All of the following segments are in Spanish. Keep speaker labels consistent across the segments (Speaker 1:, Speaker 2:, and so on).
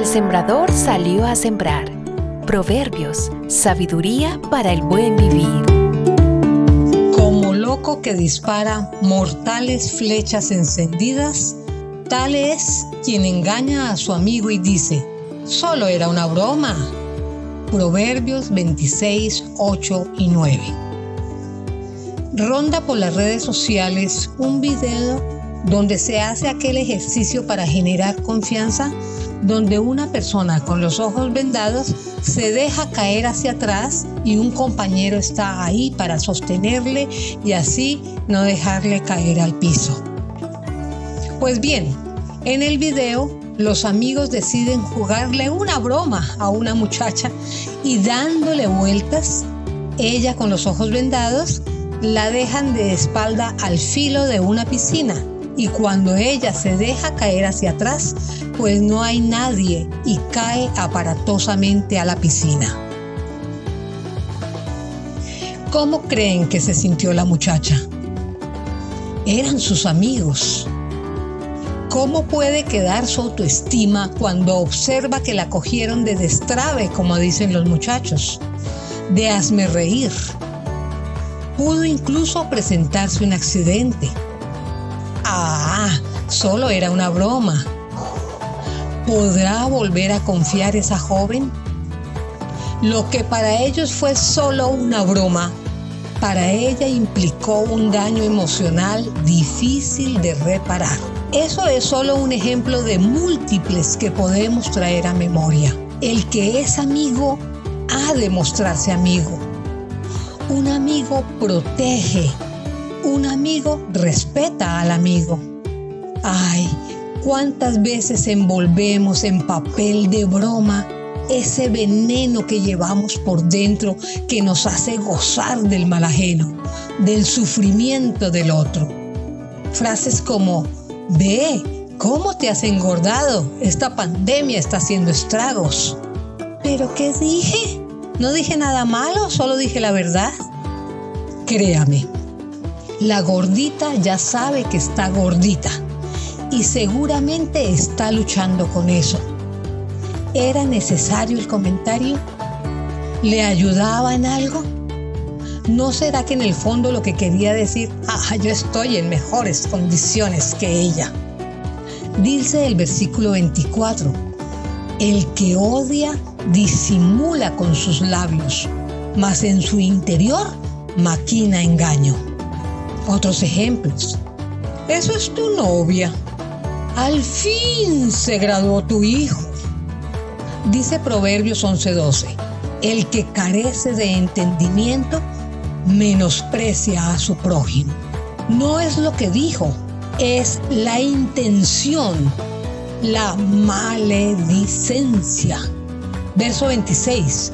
Speaker 1: sembrador salió a sembrar. Proverbios, sabiduría para el buen vivir.
Speaker 2: Como loco que dispara mortales flechas encendidas, tal es quien engaña a su amigo y dice, solo era una broma. Proverbios 26, 8 y 9. Ronda por las redes sociales un video donde se hace aquel ejercicio para generar confianza, donde una persona con los ojos vendados se deja caer hacia atrás y un compañero está ahí para sostenerle y así no dejarle caer al piso. Pues bien, en el video los amigos deciden jugarle una broma a una muchacha y dándole vueltas, ella con los ojos vendados, la dejan de espalda al filo de una piscina y cuando ella se deja caer hacia atrás, pues no hay nadie y cae aparatosamente a la piscina. ¿Cómo creen que se sintió la muchacha? Eran sus amigos. ¿Cómo puede quedar su autoestima cuando observa que la cogieron de destrave, como dicen los muchachos? De hazme reír. Pudo incluso presentarse un accidente Ah, solo era una broma. ¿Podrá volver a confiar esa joven? Lo que para ellos fue solo una broma, para ella implicó un daño emocional difícil de reparar. Eso es solo un ejemplo de múltiples que podemos traer a memoria. El que es amigo ha de mostrarse amigo. Un amigo protege, un amigo respeta al amigo. Ay, cuántas veces envolvemos en papel de broma ese veneno que llevamos por dentro que nos hace gozar del mal ajeno, del sufrimiento del otro. Frases como, ve, ¿cómo te has engordado? Esta pandemia está haciendo estragos. ¿Pero qué dije? No dije nada malo, solo dije la verdad. Créame, la gordita ya sabe que está gordita y seguramente está luchando con eso. ¿Era necesario el comentario? ¿Le ayudaba en algo? ¿No será que en el fondo lo que quería decir, ah, yo estoy en mejores condiciones que ella? Dice el versículo 24, el que odia disimula con sus labios, mas en su interior maquina engaño. Otros ejemplos. Eso es tu novia. Al fin se graduó tu hijo. Dice Proverbios 11:12. El que carece de entendimiento menosprecia a su prójimo. No es lo que dijo, es la intención, la maledicencia. Verso 26.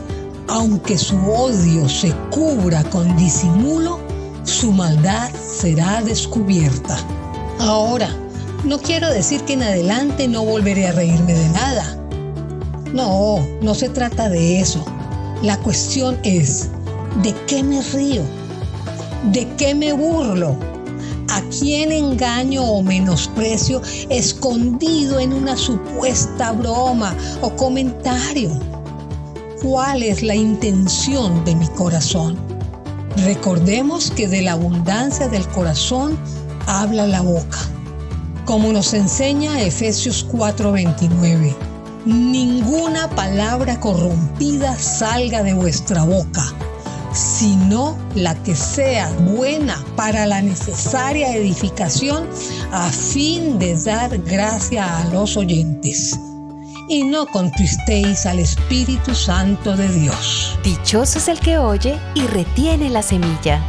Speaker 2: Aunque su odio se cubra con disimulo, su maldad será descubierta. Ahora, no quiero decir que en adelante no volveré a reírme de nada. No, no se trata de eso. La cuestión es, ¿de qué me río? ¿De qué me burlo? ¿A quién engaño o menosprecio escondido en una supuesta broma o comentario? ¿Cuál es la intención de mi corazón? Recordemos que de la abundancia del corazón habla la boca. Como nos enseña Efesios 4:29, ninguna palabra corrompida salga de vuestra boca, sino la que sea buena para la necesaria edificación a fin de dar gracia a los oyentes y no contristéis al Espíritu Santo de Dios.
Speaker 1: Dichoso es el que oye y retiene la semilla